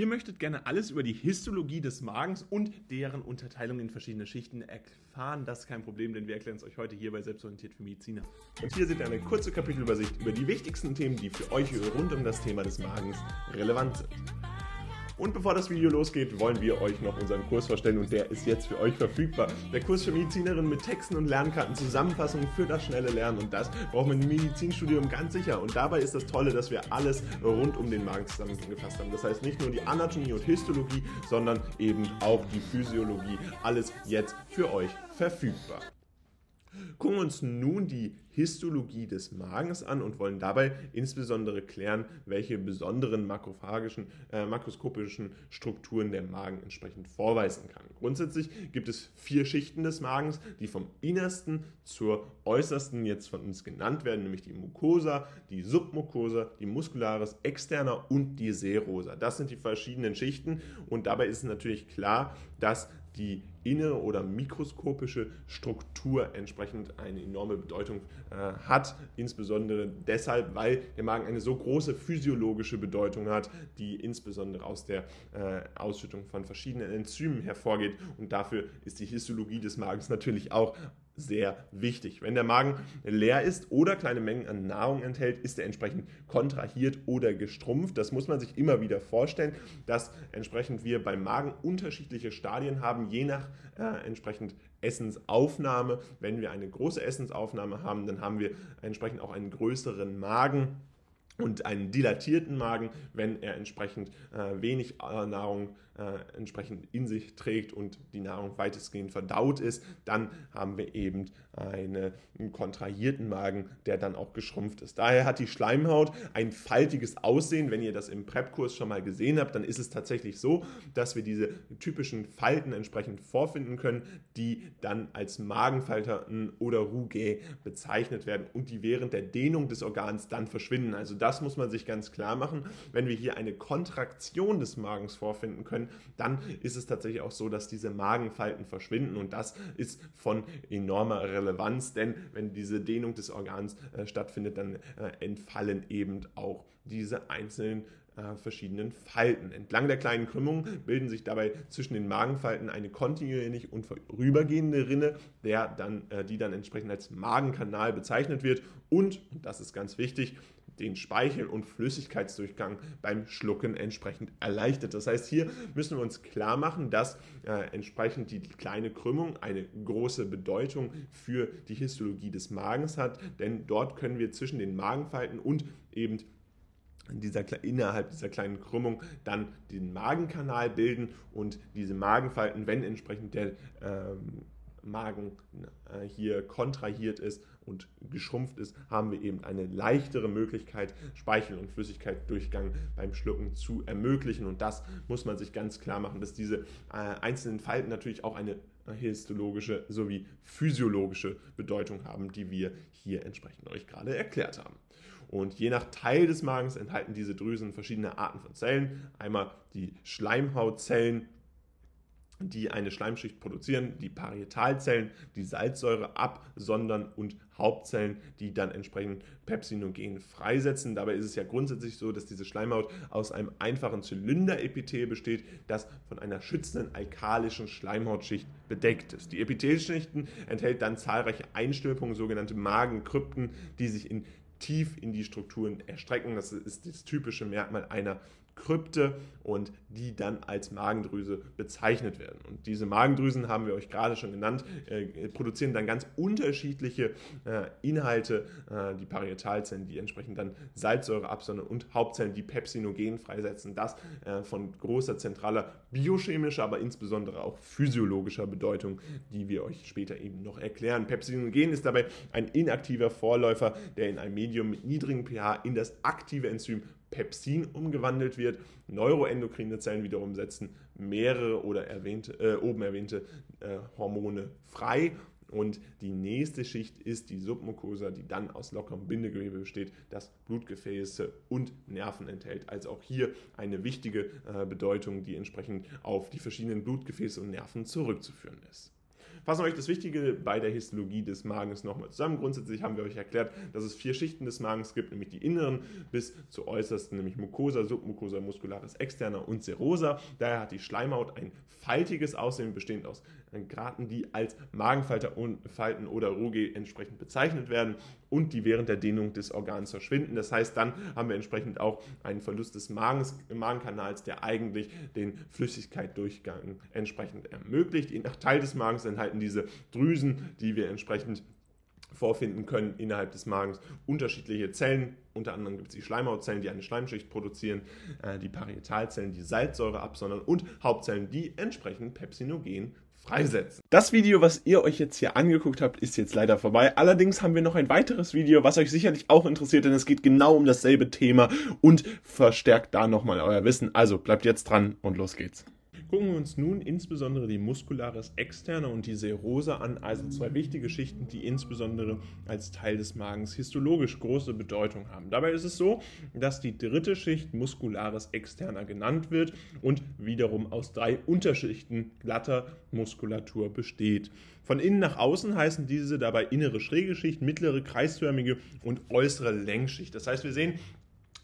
Ihr möchtet gerne alles über die Histologie des Magens und deren Unterteilung in verschiedene Schichten erfahren. Das ist kein Problem, denn wir erklären es euch heute hier bei Selbstorientiert für Mediziner. Und hier seht ihr eine kurze Kapitelübersicht über die wichtigsten Themen, die für euch rund um das Thema des Magens relevant sind. Und bevor das Video losgeht, wollen wir euch noch unseren Kurs vorstellen und der ist jetzt für euch verfügbar. Der Kurs für Medizinerinnen mit Texten und Lernkarten, Zusammenfassungen für das schnelle Lernen und das braucht man im Medizinstudium ganz sicher. Und dabei ist das Tolle, dass wir alles rund um den Magen zusammengefasst haben. Das heißt nicht nur die Anatomie und Histologie, sondern eben auch die Physiologie. Alles jetzt für euch verfügbar. Gucken wir uns nun die Histologie des Magens an und wollen dabei insbesondere klären, welche besonderen makrophagischen, äh, makroskopischen Strukturen der Magen entsprechend vorweisen kann. Grundsätzlich gibt es vier Schichten des Magens, die vom innersten zur äußersten jetzt von uns genannt werden, nämlich die Mucosa, die Submucosa, die Muscularis externa und die Serosa. Das sind die verschiedenen Schichten und dabei ist natürlich klar, dass die innere oder mikroskopische Struktur entsprechend eine enorme Bedeutung äh, hat, insbesondere deshalb, weil der Magen eine so große physiologische Bedeutung hat, die insbesondere aus der äh, Ausschüttung von verschiedenen Enzymen hervorgeht. Und dafür ist die Histologie des Magens natürlich auch sehr wichtig. Wenn der Magen leer ist oder kleine Mengen an Nahrung enthält, ist er entsprechend kontrahiert oder gestrumpft. Das muss man sich immer wieder vorstellen, dass entsprechend wir beim Magen unterschiedliche Stadien haben, je nach äh, entsprechend Essensaufnahme. Wenn wir eine große Essensaufnahme haben, dann haben wir entsprechend auch einen größeren Magen und einen dilatierten Magen, wenn er entsprechend äh, wenig äh, Nahrung äh, entsprechend in sich trägt und die Nahrung weitestgehend verdaut ist, dann haben wir eben eine, einen kontrahierten Magen, der dann auch geschrumpft ist. Daher hat die Schleimhaut ein faltiges Aussehen. Wenn ihr das im Prep-Kurs schon mal gesehen habt, dann ist es tatsächlich so, dass wir diese typischen Falten entsprechend vorfinden können, die dann als Magenfalten oder Rouget bezeichnet werden und die während der Dehnung des Organs dann verschwinden. Also das muss man sich ganz klar machen. Wenn wir hier eine Kontraktion des Magens vorfinden können, dann ist es tatsächlich auch so, dass diese Magenfalten verschwinden und das ist von enormer Relevanz, denn wenn diese Dehnung des Organs äh, stattfindet, dann äh, entfallen eben auch diese einzelnen äh, verschiedenen Falten. Entlang der kleinen Krümmung bilden sich dabei zwischen den Magenfalten eine kontinuierlich und vorübergehende Rinne, der dann, äh, die dann entsprechend als Magenkanal bezeichnet wird und, und das ist ganz wichtig, den Speichel- und Flüssigkeitsdurchgang beim Schlucken entsprechend erleichtert. Das heißt, hier müssen wir uns klar machen, dass äh, entsprechend die kleine Krümmung eine große Bedeutung für die Histologie des Magens hat, denn dort können wir zwischen den Magenfalten und eben dieser, innerhalb dieser kleinen Krümmung dann den Magenkanal bilden und diese Magenfalten, wenn entsprechend der ähm, Magen äh, hier kontrahiert ist und geschrumpft ist, haben wir eben eine leichtere Möglichkeit, Speichel- und Flüssigkeitsdurchgang beim Schlucken zu ermöglichen. Und das muss man sich ganz klar machen, dass diese äh, einzelnen Falten natürlich auch eine histologische sowie physiologische Bedeutung haben, die wir hier entsprechend euch gerade erklärt haben. Und je nach Teil des Magens enthalten diese Drüsen verschiedene Arten von Zellen. Einmal die Schleimhautzellen die eine Schleimschicht produzieren, die Parietalzellen, die Salzsäure absondern und Hauptzellen, die dann entsprechend Pepsinogen freisetzen. Dabei ist es ja grundsätzlich so, dass diese Schleimhaut aus einem einfachen Zylinderepithel besteht, das von einer schützenden alkalischen Schleimhautschicht bedeckt ist. Die Epithelschichten enthält dann zahlreiche Einstülpungen, sogenannte Magenkrypten, die sich in tief in die Strukturen erstrecken. Das ist das typische Merkmal einer Krypte und die dann als Magendrüse bezeichnet werden. Und diese Magendrüsen haben wir euch gerade schon genannt, äh, produzieren dann ganz unterschiedliche äh, Inhalte, äh, die Parietalzellen, die entsprechend dann Salzsäure absondern und Hauptzellen, die Pepsinogen freisetzen. Das äh, von großer zentraler biochemischer, aber insbesondere auch physiologischer Bedeutung, die wir euch später eben noch erklären. Pepsinogen ist dabei ein inaktiver Vorläufer, der in einem Medium mit niedrigem pH in das aktive Enzym Pepsin umgewandelt wird. Neuroendokrine Zellen wiederum setzen mehrere oder erwähnte, äh, oben erwähnte äh, Hormone frei. Und die nächste Schicht ist die Submucosa, die dann aus lockerem Bindegewebe besteht, das Blutgefäße und Nerven enthält. Also auch hier eine wichtige äh, Bedeutung, die entsprechend auf die verschiedenen Blutgefäße und Nerven zurückzuführen ist. Fassen wir euch das Wichtige bei der Histologie des Magens nochmal zusammen. Grundsätzlich haben wir euch erklärt, dass es vier Schichten des Magens gibt, nämlich die inneren bis zur äußersten, nämlich Mucosa, Submucosa, Muscularis externa und Serosa. Daher hat die Schleimhaut ein faltiges Aussehen, bestehend aus Graten, die als Magenfalten oder Ruge entsprechend bezeichnet werden und die während der Dehnung des Organs verschwinden. Das heißt, dann haben wir entsprechend auch einen Verlust des Magens, Magenkanals, der eigentlich den Flüssigkeitsdurchgang entsprechend ermöglicht. Je nach Teil des Magens enthalten diese Drüsen, die wir entsprechend vorfinden können innerhalb des Magens unterschiedliche Zellen. Unter anderem gibt es die Schleimhautzellen, die eine Schleimschicht produzieren, äh, die Parietalzellen, die Salzsäure absondern und Hauptzellen, die entsprechend Pepsinogen freisetzen. Das Video, was ihr euch jetzt hier angeguckt habt, ist jetzt leider vorbei. Allerdings haben wir noch ein weiteres Video, was euch sicherlich auch interessiert, denn es geht genau um dasselbe Thema und verstärkt da nochmal euer Wissen. Also bleibt jetzt dran und los geht's. Gucken wir uns nun insbesondere die Muscularis externa und die Serosa an, also zwei wichtige Schichten, die insbesondere als Teil des Magens histologisch große Bedeutung haben. Dabei ist es so, dass die dritte Schicht Muscularis externa genannt wird und wiederum aus drei Unterschichten glatter Muskulatur besteht. Von innen nach außen heißen diese dabei innere schräge Schicht, mittlere kreisförmige und äußere Längsschicht. Das heißt, wir sehen,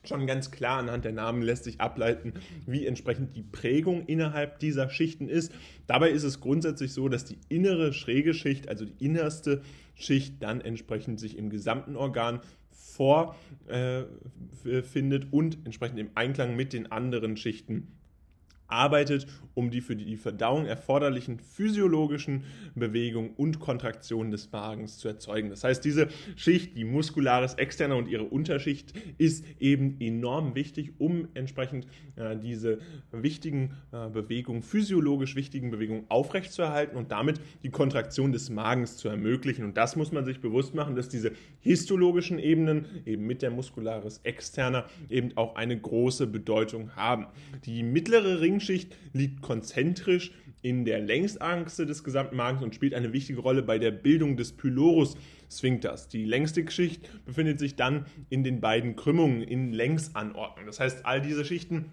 schon ganz klar anhand der Namen lässt sich ableiten, wie entsprechend die Prägung innerhalb dieser Schichten ist. Dabei ist es grundsätzlich so, dass die innere schräge Schicht, also die innerste Schicht, dann entsprechend sich im gesamten Organ vorfindet äh, und entsprechend im Einklang mit den anderen Schichten arbeitet, um die für die Verdauung erforderlichen physiologischen Bewegungen und Kontraktionen des Magens zu erzeugen. Das heißt, diese Schicht, die Muscularis externa und ihre Unterschicht, ist eben enorm wichtig, um entsprechend äh, diese wichtigen äh, Bewegungen, physiologisch wichtigen Bewegungen aufrechtzuerhalten und damit die Kontraktion des Magens zu ermöglichen. Und das muss man sich bewusst machen, dass diese histologischen Ebenen eben mit der Muscularis externa eben auch eine große Bedeutung haben. Die mittlere Ring Ringschicht liegt konzentrisch in der Längsachse des gesamten Magens und spielt eine wichtige Rolle bei der Bildung des Pylorus Sphincters. Die längste Schicht befindet sich dann in den beiden Krümmungen in Längsanordnung. Das heißt, all diese Schichten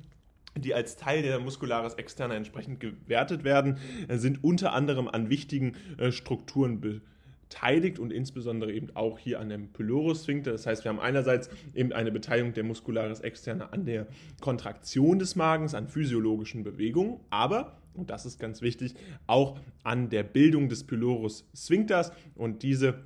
die als Teil der Muscularis externa entsprechend gewertet werden, sind unter anderem an wichtigen äh, Strukturen beteiligt beteiligt und insbesondere eben auch hier an dem Pylorus-Sphinkter. Das heißt, wir haben einerseits eben eine Beteiligung der Muscularis externa an der Kontraktion des Magens, an physiologischen Bewegungen, aber und das ist ganz wichtig, auch an der Bildung des Pylorus Sphinkters. Und diese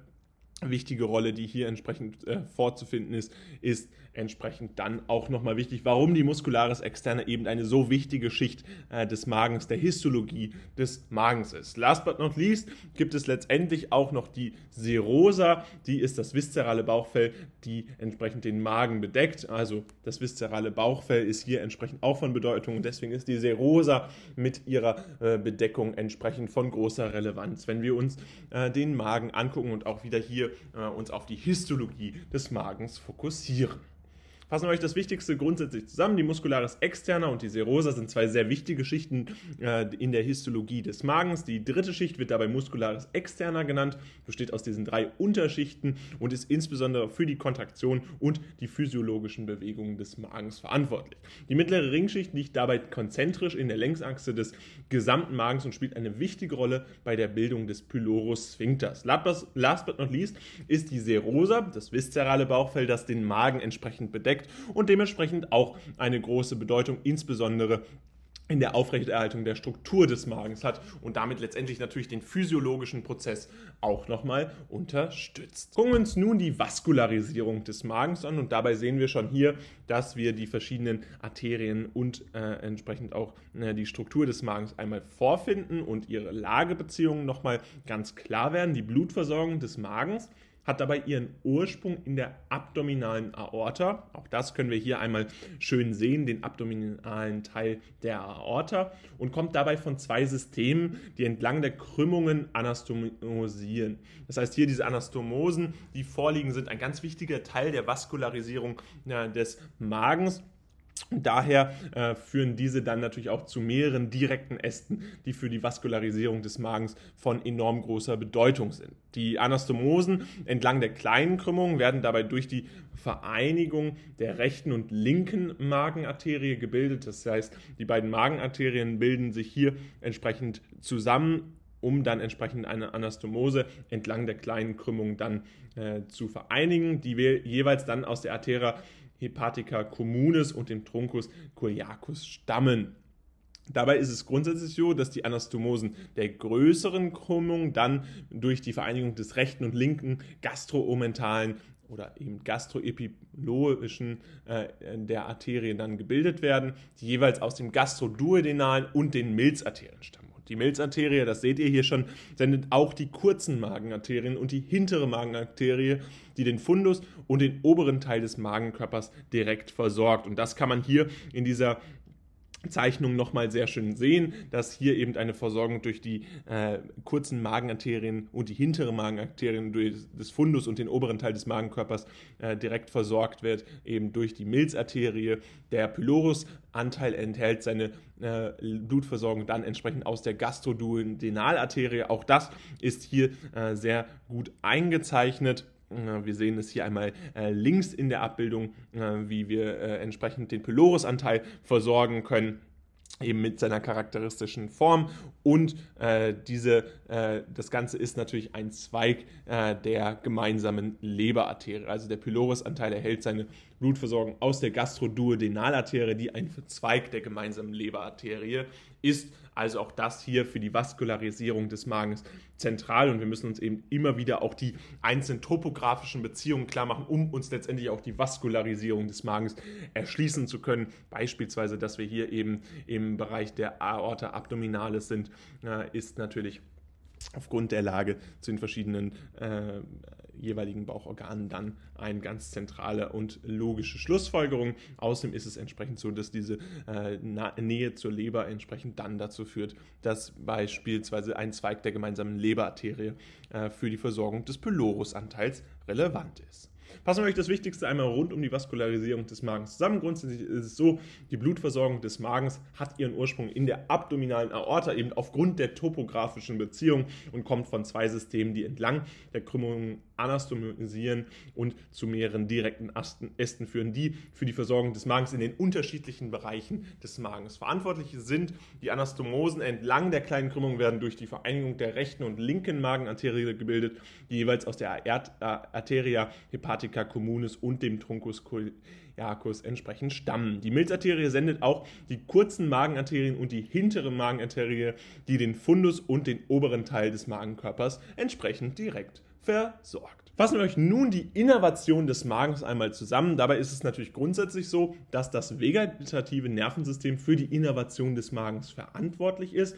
wichtige Rolle, die hier entsprechend äh, vorzufinden ist, ist entsprechend dann auch nochmal wichtig, warum die Muscularis externe eben eine so wichtige Schicht äh, des Magens, der Histologie des Magens ist. Last but not least gibt es letztendlich auch noch die Serosa, die ist das viszerale Bauchfell, die entsprechend den Magen bedeckt. Also das viszerale Bauchfell ist hier entsprechend auch von Bedeutung und deswegen ist die Serosa mit ihrer äh, Bedeckung entsprechend von großer Relevanz. Wenn wir uns äh, den Magen angucken und auch wieder hier äh, uns auf die Histologie des Magens fokussieren. Fassen wir euch das Wichtigste grundsätzlich zusammen. Die Muscularis externa und die Serosa sind zwei sehr wichtige Schichten äh, in der Histologie des Magens. Die dritte Schicht wird dabei Muscularis externa genannt, besteht aus diesen drei Unterschichten und ist insbesondere für die Kontraktion und die physiologischen Bewegungen des Magens verantwortlich. Die mittlere Ringschicht liegt dabei konzentrisch in der Längsachse des gesamten Magens und spielt eine wichtige Rolle bei der Bildung des Pylorus sphincters. Last but not least ist die Serosa, das viszerale Bauchfell, das den Magen entsprechend bedeckt steckt und dementsprechend auch eine große Bedeutung, insbesondere in der Aufrechterhaltung der Struktur des Magens hat und damit letztendlich natürlich den physiologischen Prozess auch nochmal unterstützt. Gucken wir uns nun die Vaskularisierung des Magens an und dabei sehen wir schon hier, dass wir die verschiedenen Arterien und äh, entsprechend auch äh, die Struktur des Magens einmal vorfinden und ihre Lagebeziehungen nochmal ganz klar werden. Die Blutversorgung des Magens hat dabei ihren Ursprung in der abdominalen Aorta. Auch das können wir hier einmal schön sehen, den abdominalen Teil der Aorta und kommt dabei von zwei Systemen, die entlang der Krümmungen anastomosieren. Das heißt, hier diese Anastomosen, die vorliegen, sind ein ganz wichtiger Teil der Vaskularisierung ja, des Magens. Daher äh, führen diese dann natürlich auch zu mehreren direkten Ästen, die für die Vaskularisierung des Magens von enorm großer Bedeutung sind. Die Anastomosen entlang der kleinen Krümmung werden dabei durch die Vereinigung der rechten und linken Magenarterie gebildet. Das heißt, die beiden Magenarterien bilden sich hier entsprechend zusammen um dann entsprechend eine Anastomose entlang der kleinen Krümmung dann äh, zu vereinigen, die wir jeweils dann aus der Arteria hepatica communis und dem Truncus coliacus stammen. Dabei ist es grundsätzlich so, dass die Anastomosen der größeren Krümmung dann durch die Vereinigung des rechten und linken gastroomentalen oder eben gastroepilogischen äh, der Arterien dann gebildet werden, die jeweils aus dem gastroduodenalen und den Milzarterien stammen. Die Milzarterie, das seht ihr hier schon, sendet auch die kurzen Magenarterien und die hintere Magenarterie, die den Fundus und den oberen Teil des Magenkörpers direkt versorgt. Und das kann man hier in dieser Zeichnung nochmal sehr schön sehen, dass hier eben eine Versorgung durch die äh, kurzen Magenarterien und die hintere Magenarterien des Fundus und den oberen Teil des Magenkörpers äh, direkt versorgt wird, eben durch die Milzarterie. Der Pylorus-Anteil enthält seine äh, Blutversorgung dann entsprechend aus der Gastroduodenalarterie. Auch das ist hier äh, sehr gut eingezeichnet. Wir sehen es hier einmal äh, links in der Abbildung, äh, wie wir äh, entsprechend den Pylorus-Anteil versorgen können eben mit seiner charakteristischen Form. Und diese, äh, das Ganze ist natürlich ein Zweig äh, der gemeinsamen Leberarterie. Also der Pylorus-Anteil erhält seine Blutversorgung aus der Gastroduodenalarterie, die ein Zweig der gemeinsamen Leberarterie ist. Also auch das hier für die Vaskularisierung des Magens zentral und wir müssen uns eben immer wieder auch die einzelnen topografischen Beziehungen klar machen, um uns letztendlich auch die Vaskularisierung des Magens erschließen zu können. Beispielsweise, dass wir hier eben im Bereich der Aorta abdominalis sind, äh, ist natürlich aufgrund der Lage zu den verschiedenen äh, jeweiligen Bauchorganen dann eine ganz zentrale und logische Schlussfolgerung. Außerdem ist es entsprechend so, dass diese äh, Nähe zur Leber entsprechend dann dazu führt, dass beispielsweise ein Zweig der gemeinsamen Leberarterie äh, für die Versorgung des Pylorusanteils relevant ist. Fassen wir euch das Wichtigste einmal rund um die Vaskularisierung des Magens zusammen. Grundsätzlich ist es so, die Blutversorgung des Magens hat ihren Ursprung in der abdominalen Aorta, eben aufgrund der topografischen Beziehung und kommt von zwei Systemen, die entlang der Krümmung anastomisieren und zu mehreren direkten Ästen führen, die für die Versorgung des Magens in den unterschiedlichen Bereichen des Magens verantwortlich sind. Die Anastomosen entlang der kleinen Krümmung werden durch die Vereinigung der rechten und linken Magenarterie gebildet, die jeweils aus der Arteria hepatica communis und dem Truncus coliacus entsprechend stammen. Die Milzarterie sendet auch die kurzen Magenarterien und die hintere Magenarterie, die den Fundus und den oberen Teil des Magenkörpers entsprechend direkt versorgt. Fassen wir euch nun die Innervation des Magens einmal zusammen. Dabei ist es natürlich grundsätzlich so, dass das vegetative Nervensystem für die Innervation des Magens verantwortlich ist.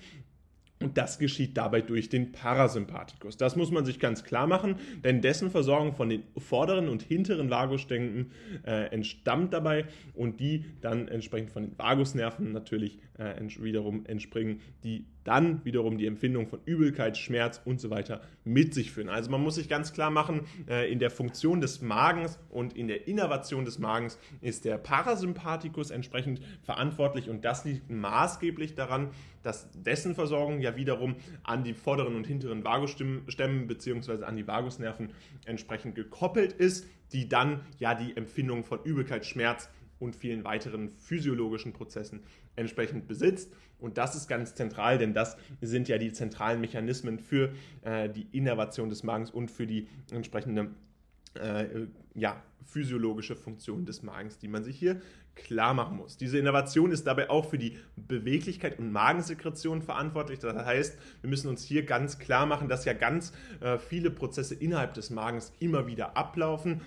Und das geschieht dabei durch den Parasympathikus. Das muss man sich ganz klar machen, denn dessen Versorgung von den vorderen und hinteren Vagusständen äh, entstammt dabei und die dann entsprechend von den Vagusnerven natürlich äh, wiederum entspringen, die dann wiederum die Empfindung von Übelkeit, Schmerz und so weiter mit sich führen. Also man muss sich ganz klar machen, äh, in der Funktion des Magens und in der Innervation des Magens ist der Parasympathikus entsprechend verantwortlich und das liegt maßgeblich daran, dass dessen Versorgung ja wiederum an die vorderen und hinteren Vagusstämmen bzw. an die Vagusnerven entsprechend gekoppelt ist, die dann ja die Empfindung von Übelkeit, Schmerz und vielen weiteren physiologischen Prozessen entsprechend besitzt. Und das ist ganz zentral, denn das sind ja die zentralen Mechanismen für äh, die Innervation des Magens und für die entsprechende äh, ja, physiologische Funktion des Magens, die man sich hier klar machen muss. Diese Innovation ist dabei auch für die Beweglichkeit und Magensekretion verantwortlich. Das heißt, wir müssen uns hier ganz klar machen, dass ja ganz äh, viele Prozesse innerhalb des Magens immer wieder ablaufen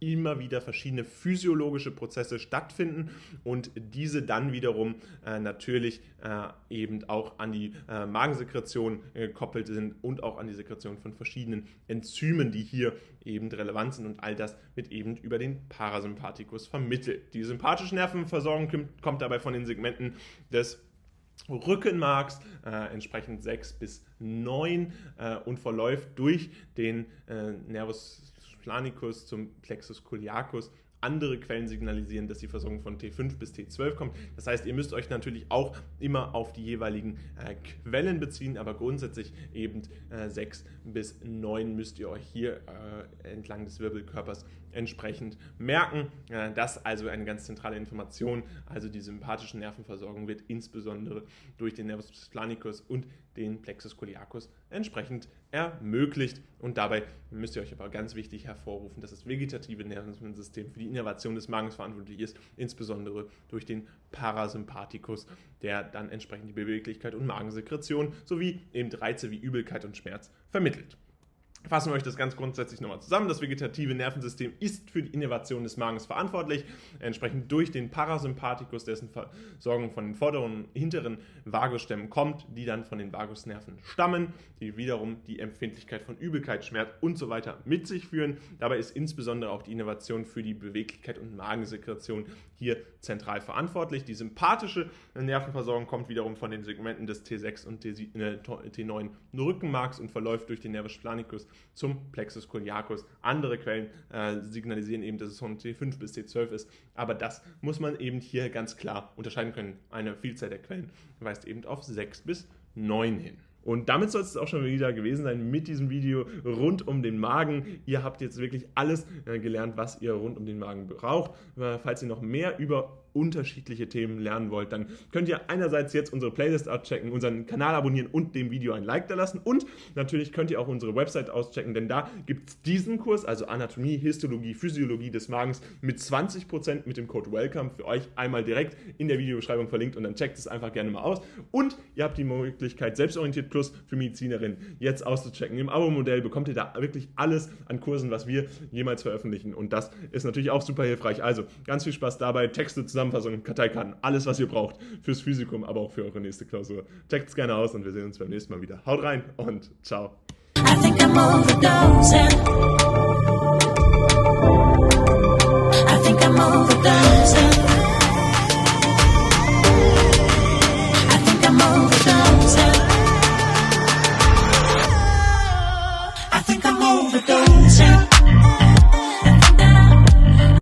immer wieder verschiedene physiologische Prozesse stattfinden und diese dann wiederum äh, natürlich äh, eben auch an die äh, Magensekretion äh, gekoppelt sind und auch an die Sekretion von verschiedenen Enzymen, die hier eben relevant sind und all das wird eben über den Parasympathikus vermittelt. Die sympathische Nervenversorgung kommt dabei von den Segmenten des Rückenmarks, äh, entsprechend 6 bis 9 äh, und verläuft durch den äh, Nervus planicus zum Plexus coliacus. Andere Quellen signalisieren, dass die Versorgung von T5 bis T12 kommt. Das heißt, ihr müsst euch natürlich auch immer auf die jeweiligen äh, Quellen beziehen, aber grundsätzlich eben äh, 6 bis 9 müsst ihr euch hier äh, entlang des Wirbelkörpers entsprechend merken. Das also eine ganz zentrale Information. Also die sympathische Nervenversorgung wird insbesondere durch den Nervus planicus und den Plexus coliacus entsprechend ermöglicht. Und dabei müsst ihr euch aber ganz wichtig hervorrufen, dass das vegetative Nervensystem für die Innervation des Magens verantwortlich ist, insbesondere durch den Parasympathikus, der dann entsprechend die Beweglichkeit und Magensekretion sowie eben Reize wie Übelkeit und Schmerz vermittelt. Fassen wir euch das ganz grundsätzlich nochmal zusammen. Das vegetative Nervensystem ist für die Innervation des Magens verantwortlich, entsprechend durch den Parasympathikus, dessen Versorgung von den vorderen und hinteren Vagusstämmen kommt, die dann von den Vagusnerven stammen, die wiederum die Empfindlichkeit von Übelkeit, Schmerz und so weiter mit sich führen. Dabei ist insbesondere auch die Innervation für die Beweglichkeit und Magensekretion hier zentral verantwortlich. Die sympathische Nervenversorgung kommt wiederum von den Segmenten des T6 und T9 äh, Rückenmarks und verläuft durch den Nervus planicus zum Plexus coliacus. Andere Quellen äh, signalisieren eben, dass es von T5 bis T12 ist, aber das muss man eben hier ganz klar unterscheiden können. Eine Vielzahl der Quellen weist eben auf 6 bis 9 hin. Und damit soll es auch schon wieder gewesen sein mit diesem Video rund um den Magen. Ihr habt jetzt wirklich alles äh, gelernt, was ihr rund um den Magen braucht. Äh, falls ihr noch mehr über unterschiedliche Themen lernen wollt, dann könnt ihr einerseits jetzt unsere Playlist auschecken, unseren Kanal abonnieren und dem Video ein Like da lassen. Und natürlich könnt ihr auch unsere Website auschecken, denn da gibt es diesen Kurs, also Anatomie, Histologie, Physiologie des Magens mit 20% mit dem Code WELCOME für euch einmal direkt in der Videobeschreibung verlinkt und dann checkt es einfach gerne mal aus. Und ihr habt die Möglichkeit, Selbstorientiert Plus für Medizinerinnen jetzt auszuchecken. Im Abo-Modell bekommt ihr da wirklich alles an Kursen, was wir jemals veröffentlichen. Und das ist natürlich auch super hilfreich. Also ganz viel Spaß dabei. Texte zusammen Zusammenfassung, Karteikarten, alles, was ihr braucht fürs Physikum, aber auch für eure nächste Klausur. Checkt es gerne aus und wir sehen uns beim nächsten Mal wieder. Haut rein und ciao. I think I'm overdosing. I think I'm overdosing.